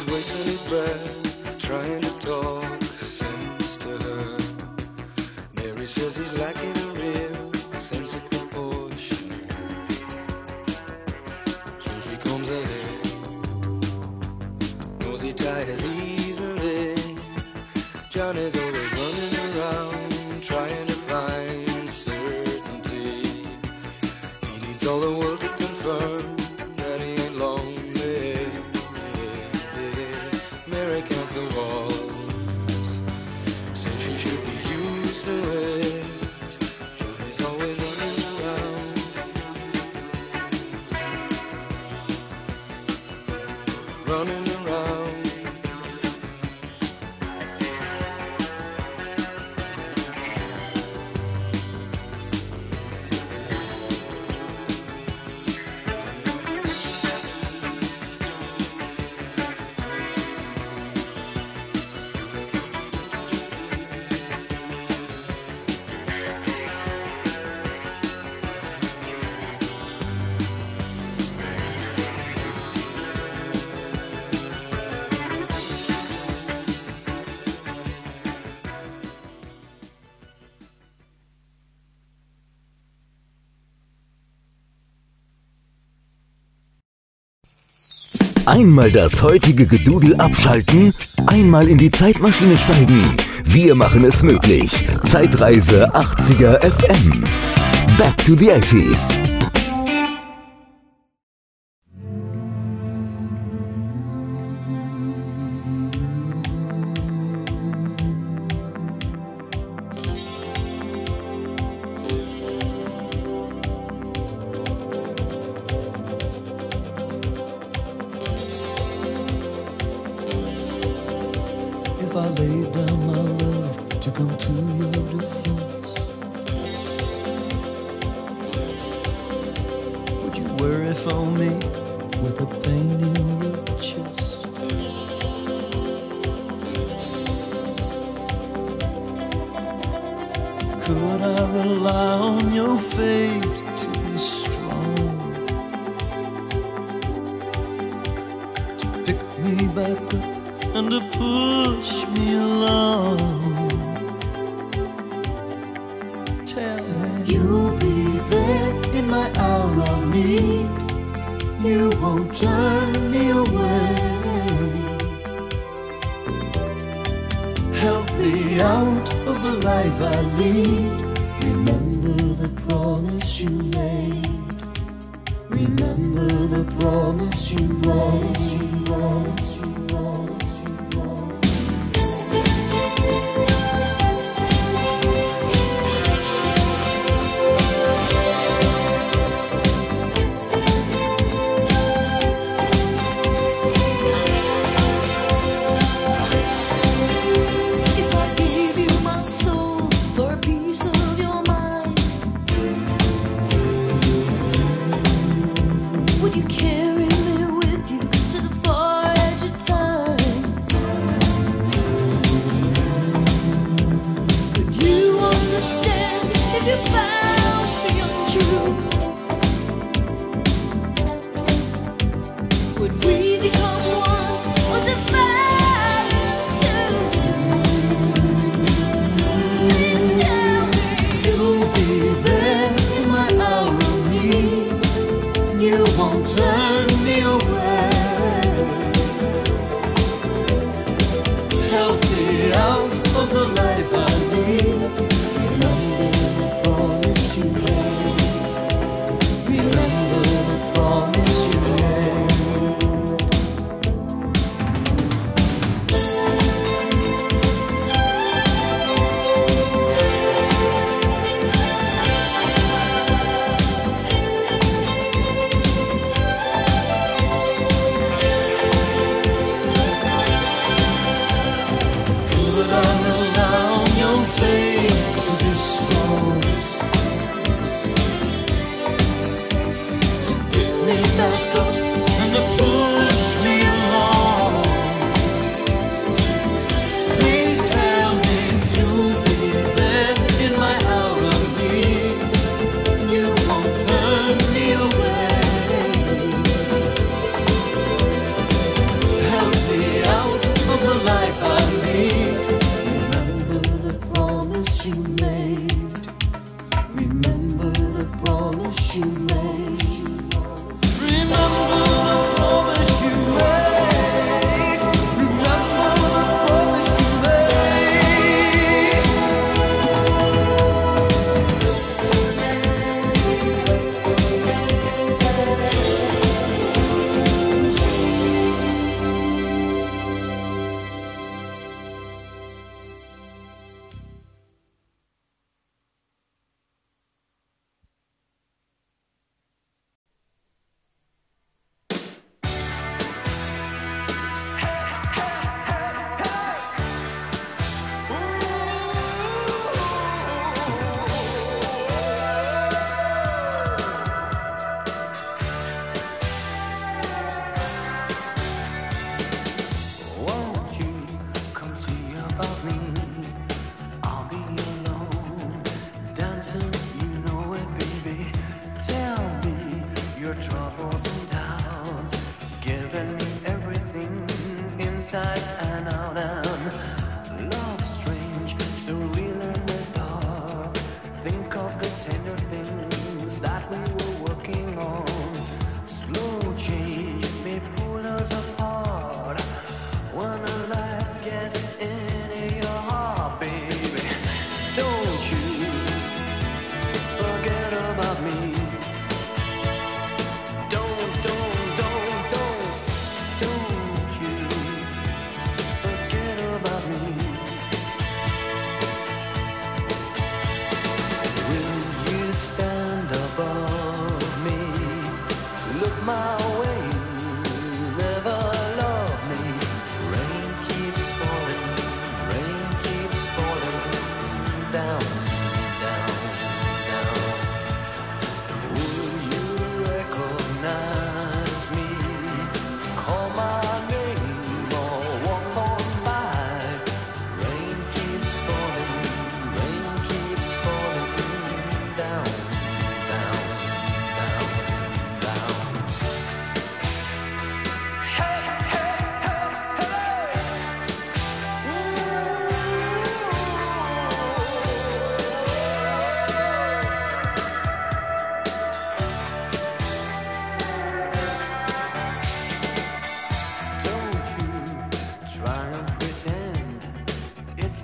He's wasting his breath, trying to talk. Einmal das heutige Gedudel abschalten, einmal in die Zeitmaschine steigen. Wir machen es möglich. Zeitreise 80er FM. Back to the 80s.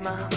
mama.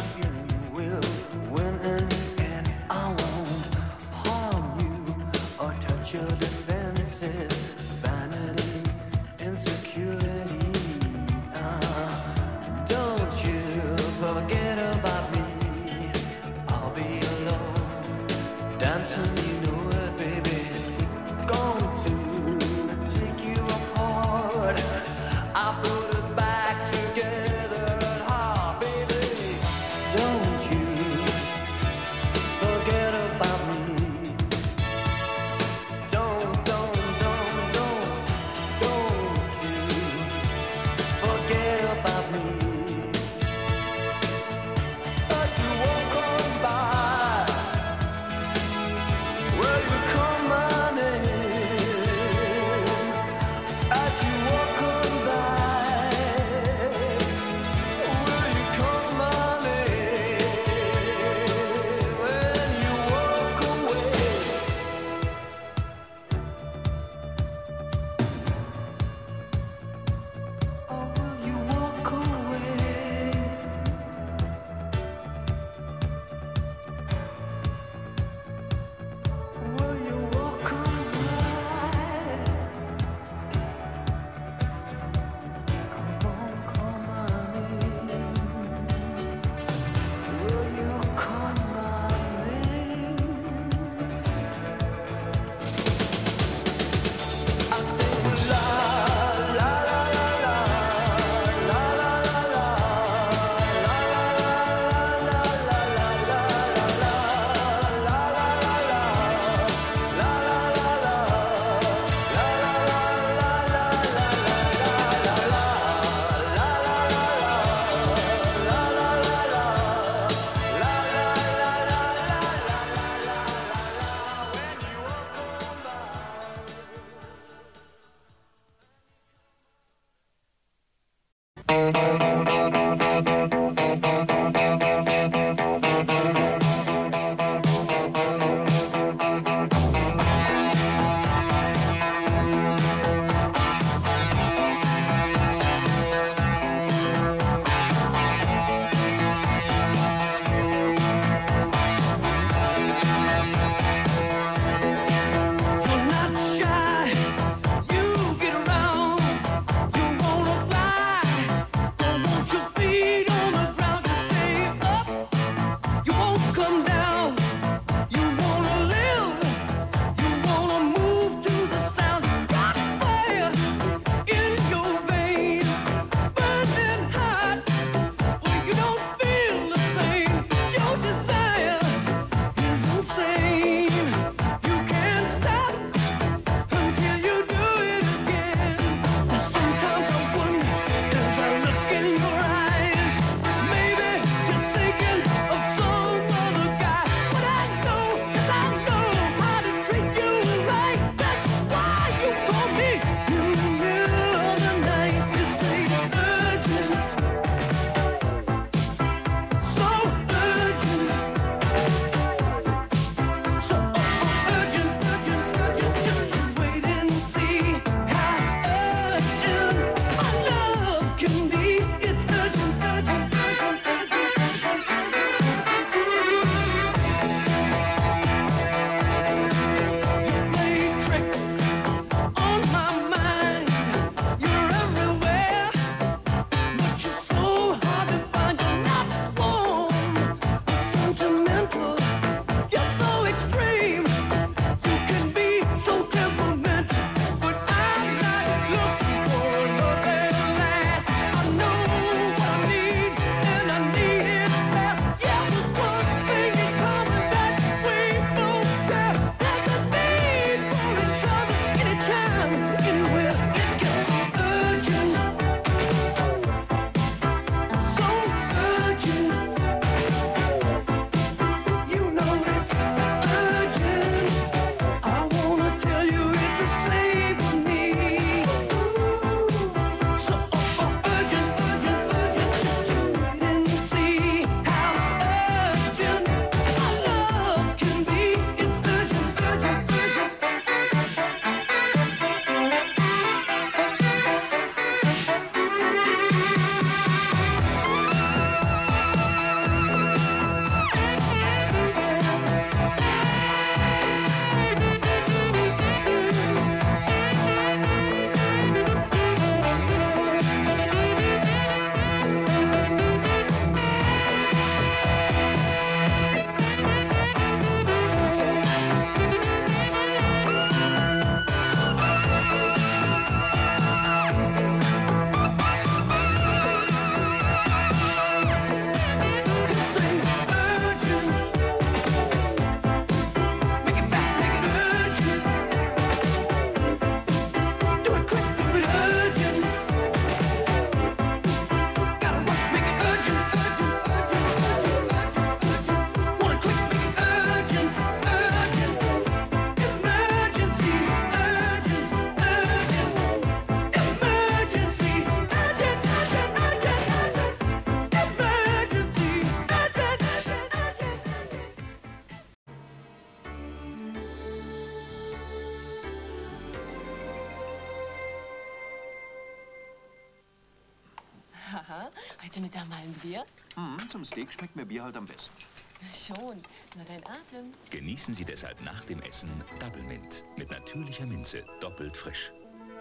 Zum Steak schmeckt mir Bier halt am besten. Na schon, nur dein Atem. Genießen Sie deshalb nach dem Essen Double Mint mit natürlicher Minze, doppelt frisch.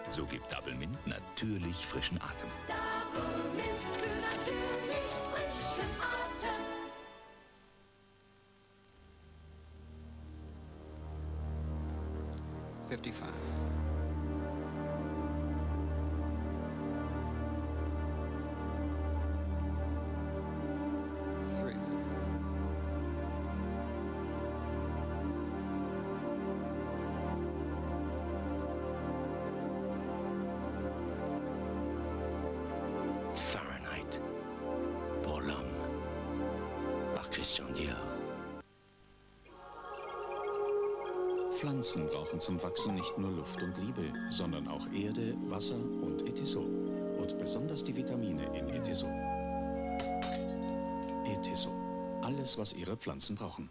So gibt Double Mint natürlich frischen Atem. Fifty-five. Pflanzen brauchen zum Wachsen nicht nur Luft und Liebe, sondern auch Erde, Wasser und Ethysol. Und besonders die Vitamine in Ethysol. Ethysol. Alles, was ihre Pflanzen brauchen.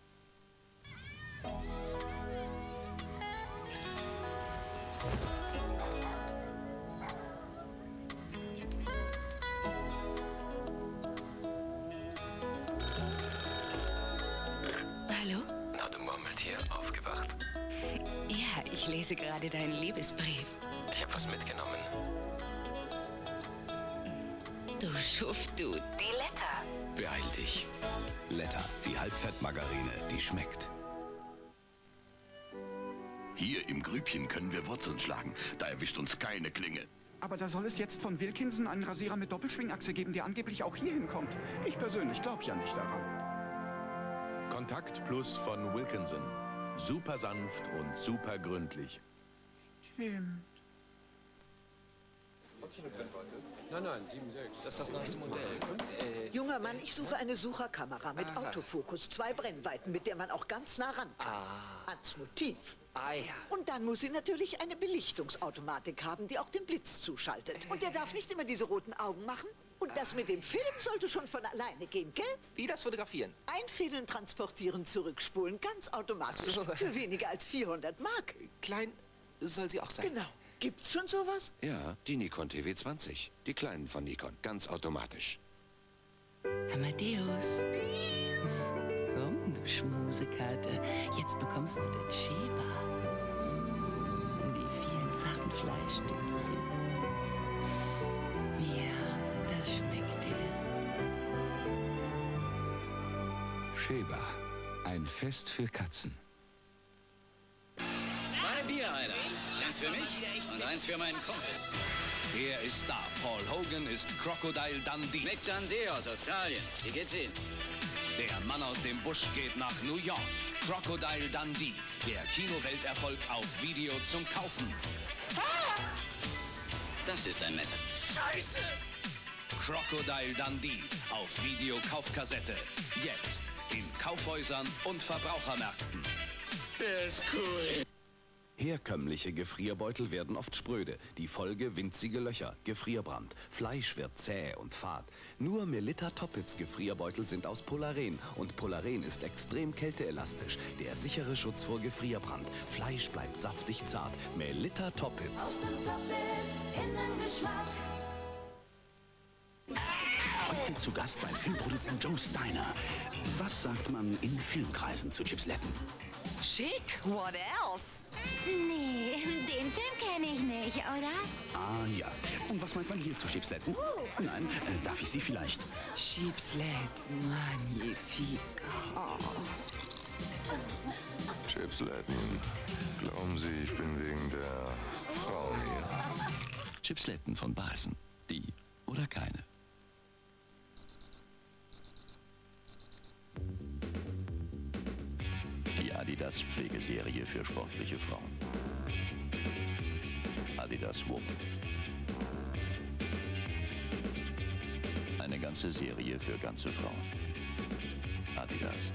Murmeltier, aufgewacht. Ja, ich lese gerade deinen Liebesbrief. Ich hab was mitgenommen. Du Schuft, du. Die Letter. Beeil dich. Letter, die Halbfettmargarine, die schmeckt. Hier im Grübchen können wir Wurzeln schlagen. Da erwischt uns keine Klinge. Aber da soll es jetzt von Wilkinson einen Rasierer mit Doppelschwingachse geben, der angeblich auch hier hinkommt. Ich persönlich glaube ja nicht daran. Kontakt Plus von Wilkinson. Super sanft und super gründlich. Stimmt. Nein, nein, 7,6. Das ist das neueste Modell. Und, äh, Junger Mann, ich suche eine Sucherkamera mit Autofokus, zwei Brennweiten, mit der man auch ganz nah ran kann. Ans Motiv. Ah ja. Und dann muss sie natürlich eine Belichtungsautomatik haben, die auch den Blitz zuschaltet. Und der darf nicht immer diese roten Augen machen. Und das mit dem Film sollte schon von alleine gehen, gell? Wie das Fotografieren? Einfädeln, transportieren, zurückspulen, ganz automatisch. So. Für weniger als 400 Mark. Klein soll sie auch sein. Genau. Gibt's schon sowas? Ja, die Nikon TV20. Die kleinen von Nikon. Ganz automatisch. Amadeus. Komm, du Schmusekarte. Jetzt bekommst du den Schäber. Die vielen zarten Fleischstückchen. Schäber. Ein Fest für Katzen. Zwei Bier, Alter. Eins für mich und eins für meinen Kumpel. Er ist da. Paul Hogan ist Crocodile Dundee. Mick Dundee aus Australien. Wie geht's Ihnen? Der Mann aus dem Busch geht nach New York. Crocodile Dundee. Der Kinowelterfolg auf Video zum Kaufen. Das ist ein Messer. Scheiße! Crocodile Dundee auf Videokaufkassette. Jetzt in Kaufhäusern und Verbrauchermärkten. Der ist cool. Herkömmliche Gefrierbeutel werden oft spröde. Die Folge winzige Löcher, Gefrierbrand. Fleisch wird zäh und fad. Nur Melitta Toppitz Gefrierbeutel sind aus Polaren. Und Polaren ist extrem kälteelastisch. Der sichere Schutz vor Gefrierbrand. Fleisch bleibt saftig zart. Melitta Toppitz. Heute zu Gast bei Filmproduzent Joe Steiner. Was sagt man in Filmkreisen zu Chipsletten? Schick, what else? Nee, den Film kenne ich nicht, oder? Ah ja. Und was meint man hier zu Chipsletten? Nein, äh, darf ich Sie vielleicht? Chipslet, magnifique. Chipsletten. Glauben Sie, ich bin wegen der Frauen hier? Chipsletten von Balsen. Die oder keine. Adidas Pflegeserie für sportliche Frauen. Adidas Whoop. Eine ganze Serie für ganze Frauen. Adidas.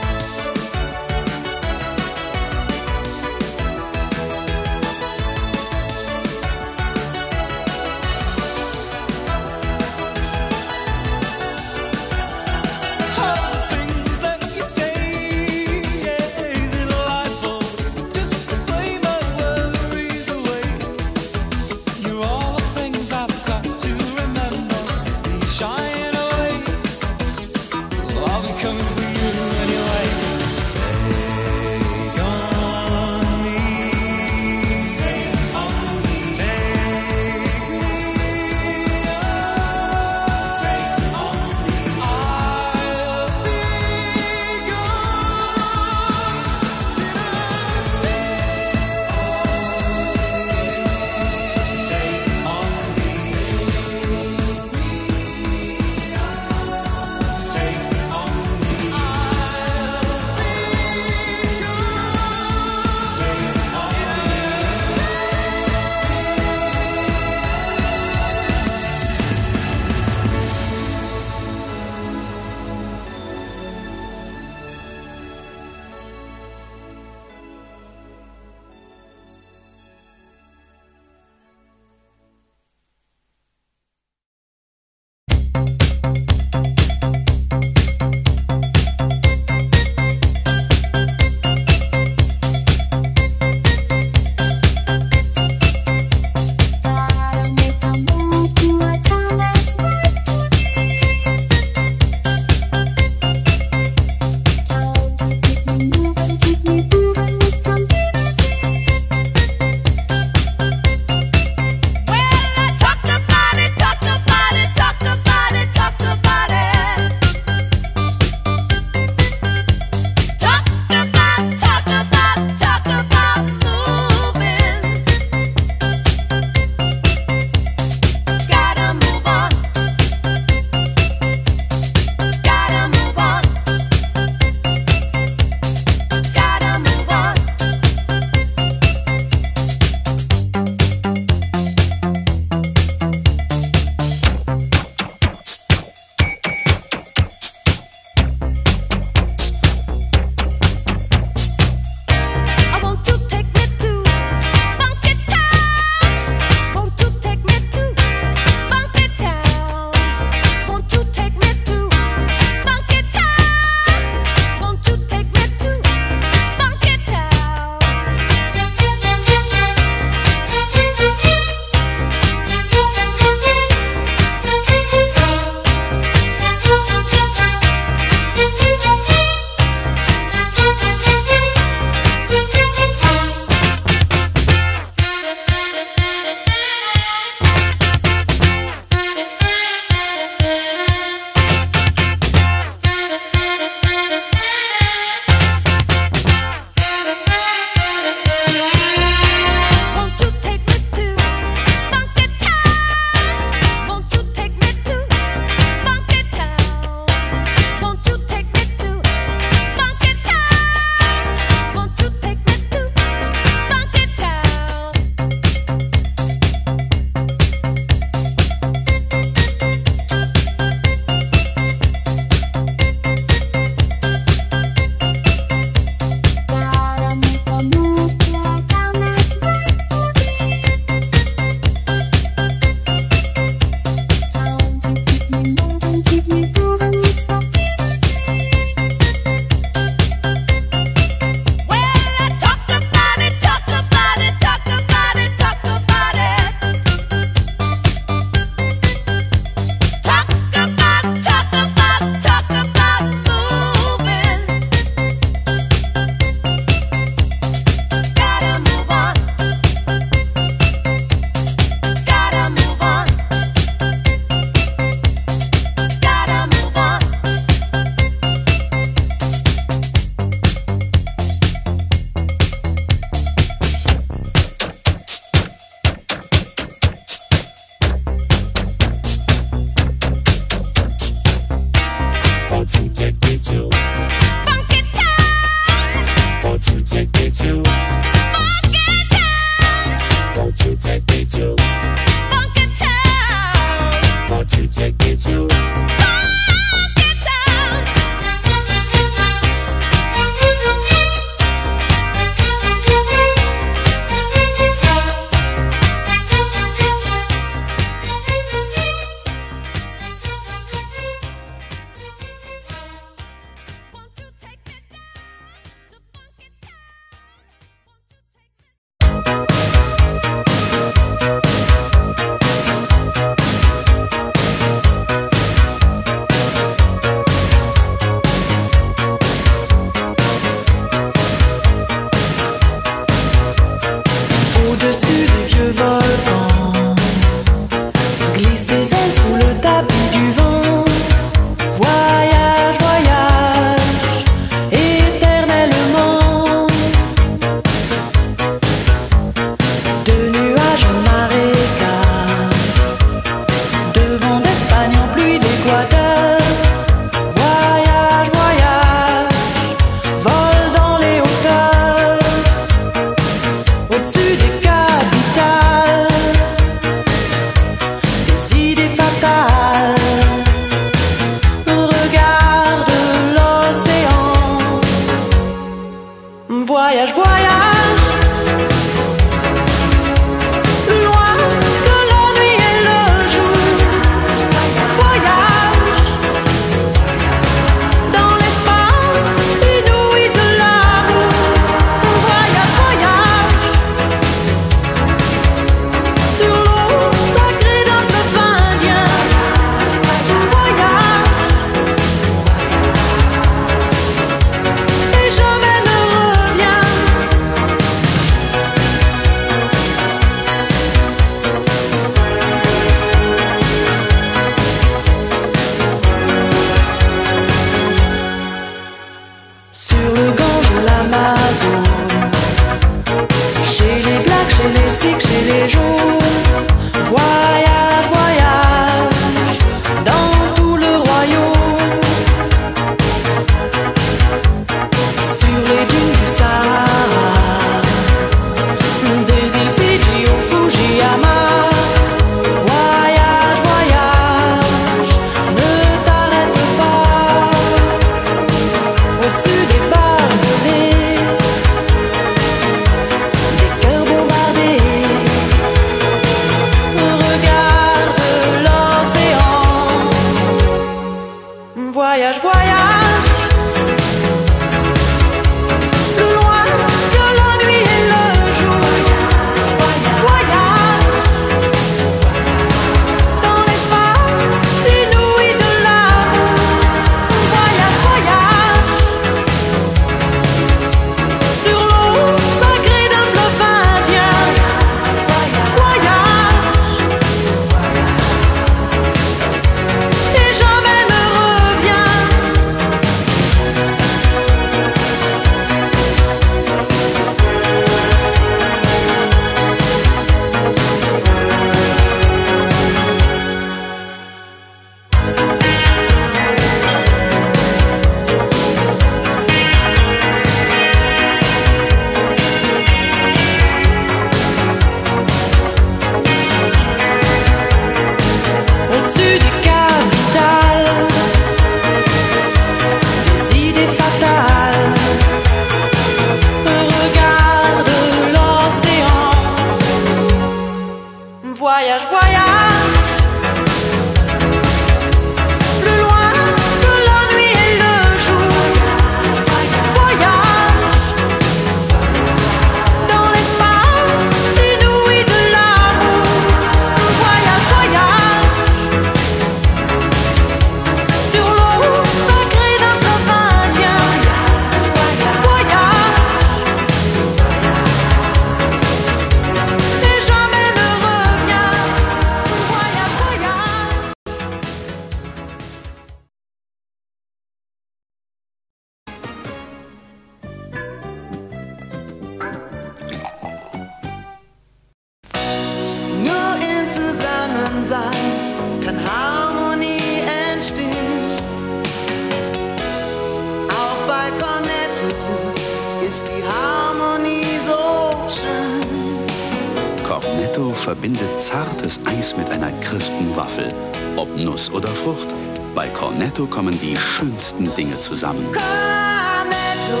Verbindet zartes Eis mit einer crispen Waffel. Ob Nuss oder Frucht. Bei Cornetto kommen die schönsten Dinge zusammen. Cornetto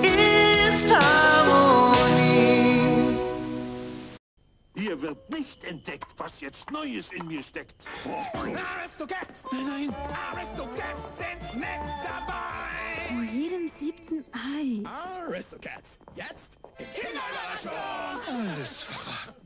ist Harmonie. Hier wird nicht entdeckt, was jetzt Neues in mir steckt. Aristocats! Nein, nein! Aristocats sind mit dabei! In jedem siebten Ei. Aristocats, jetzt in Kinderüberraschung! Alles verraten.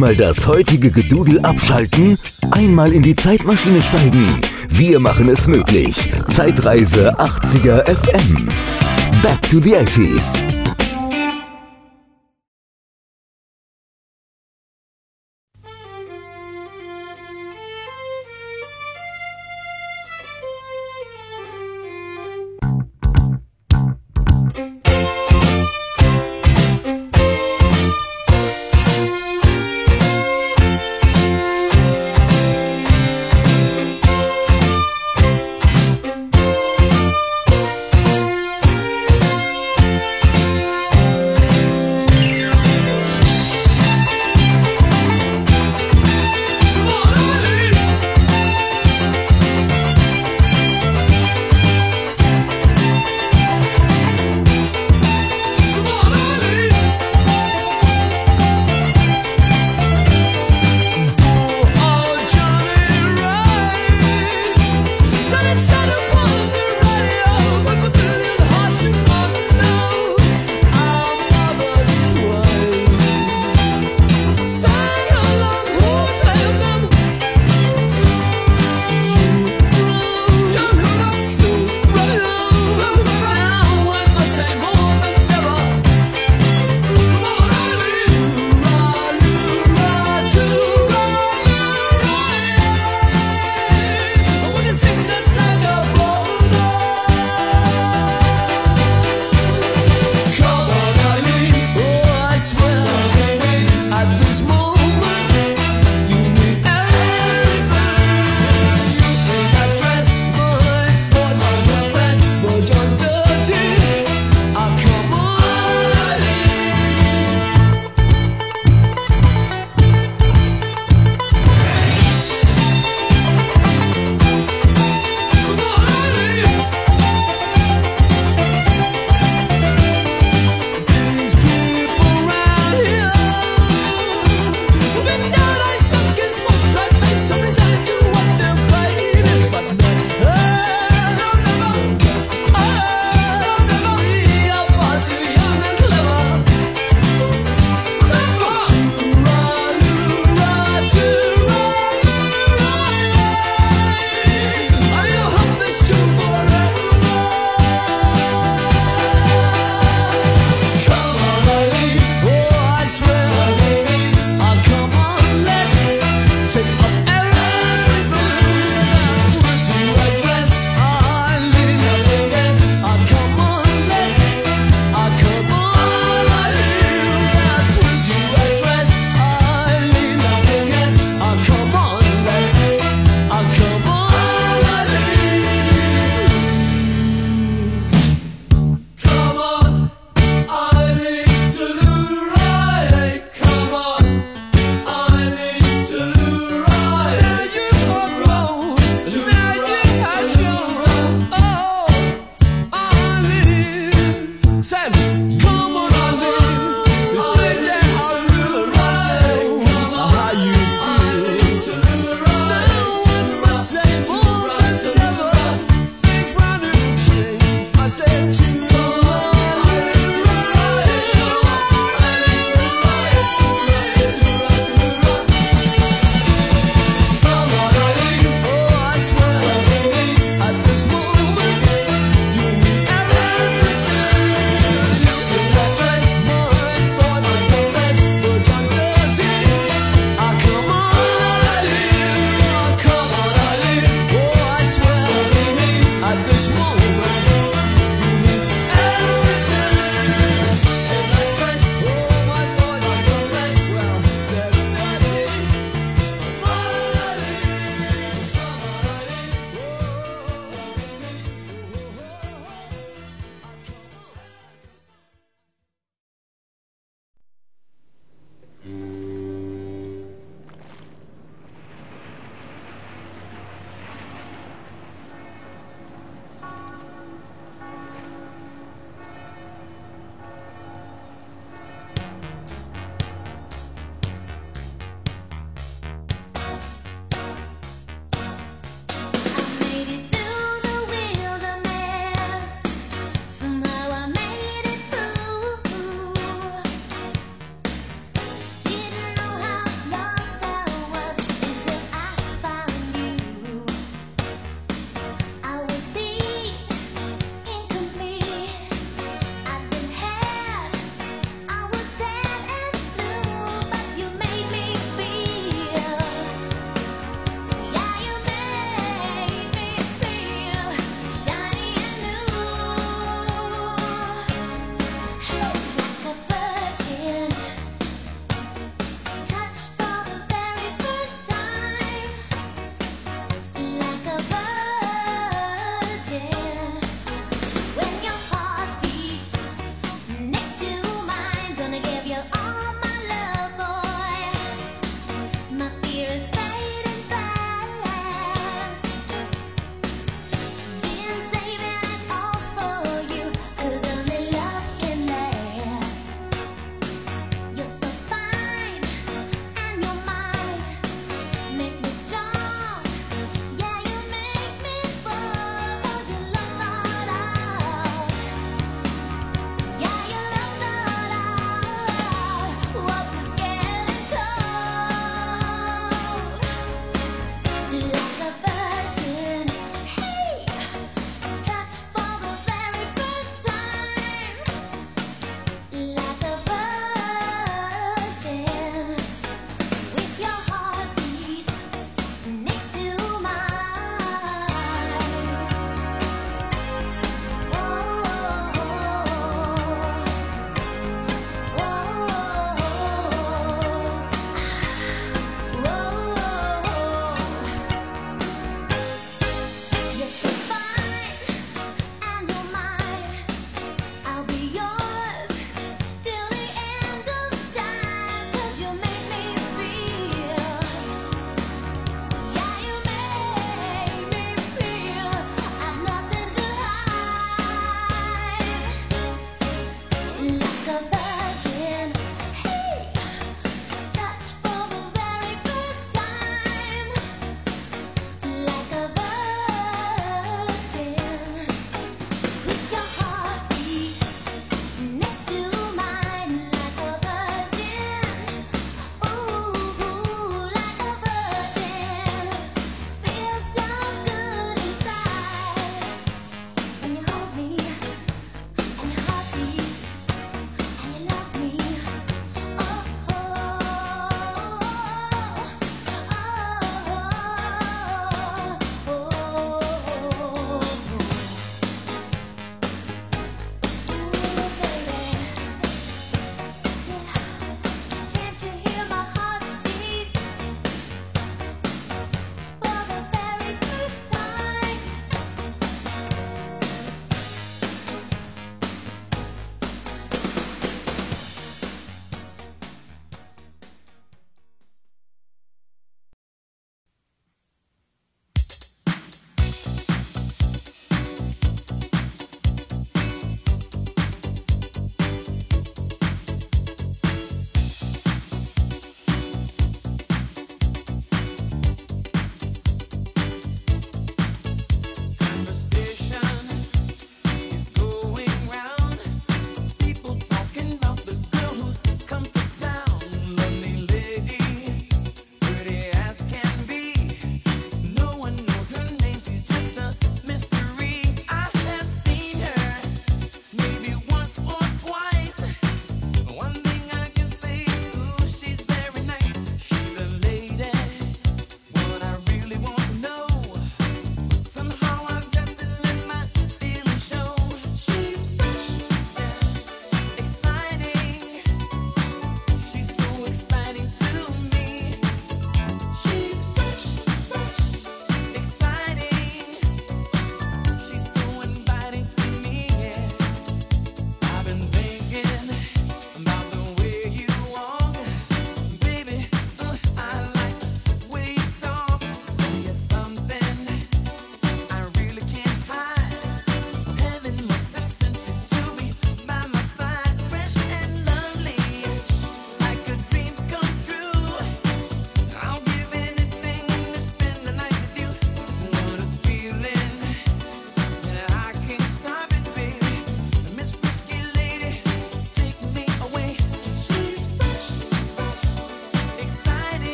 Einmal das heutige Gedudel abschalten, einmal in die Zeitmaschine steigen. Wir machen es möglich. Zeitreise 80er FM. Back to the 80s.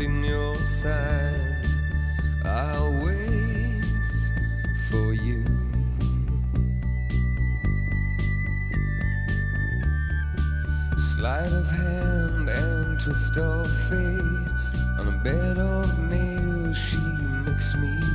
in your side. I'll wait for you. Sleight of hand and twist of fate on a bed of nails, she makes me.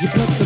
You put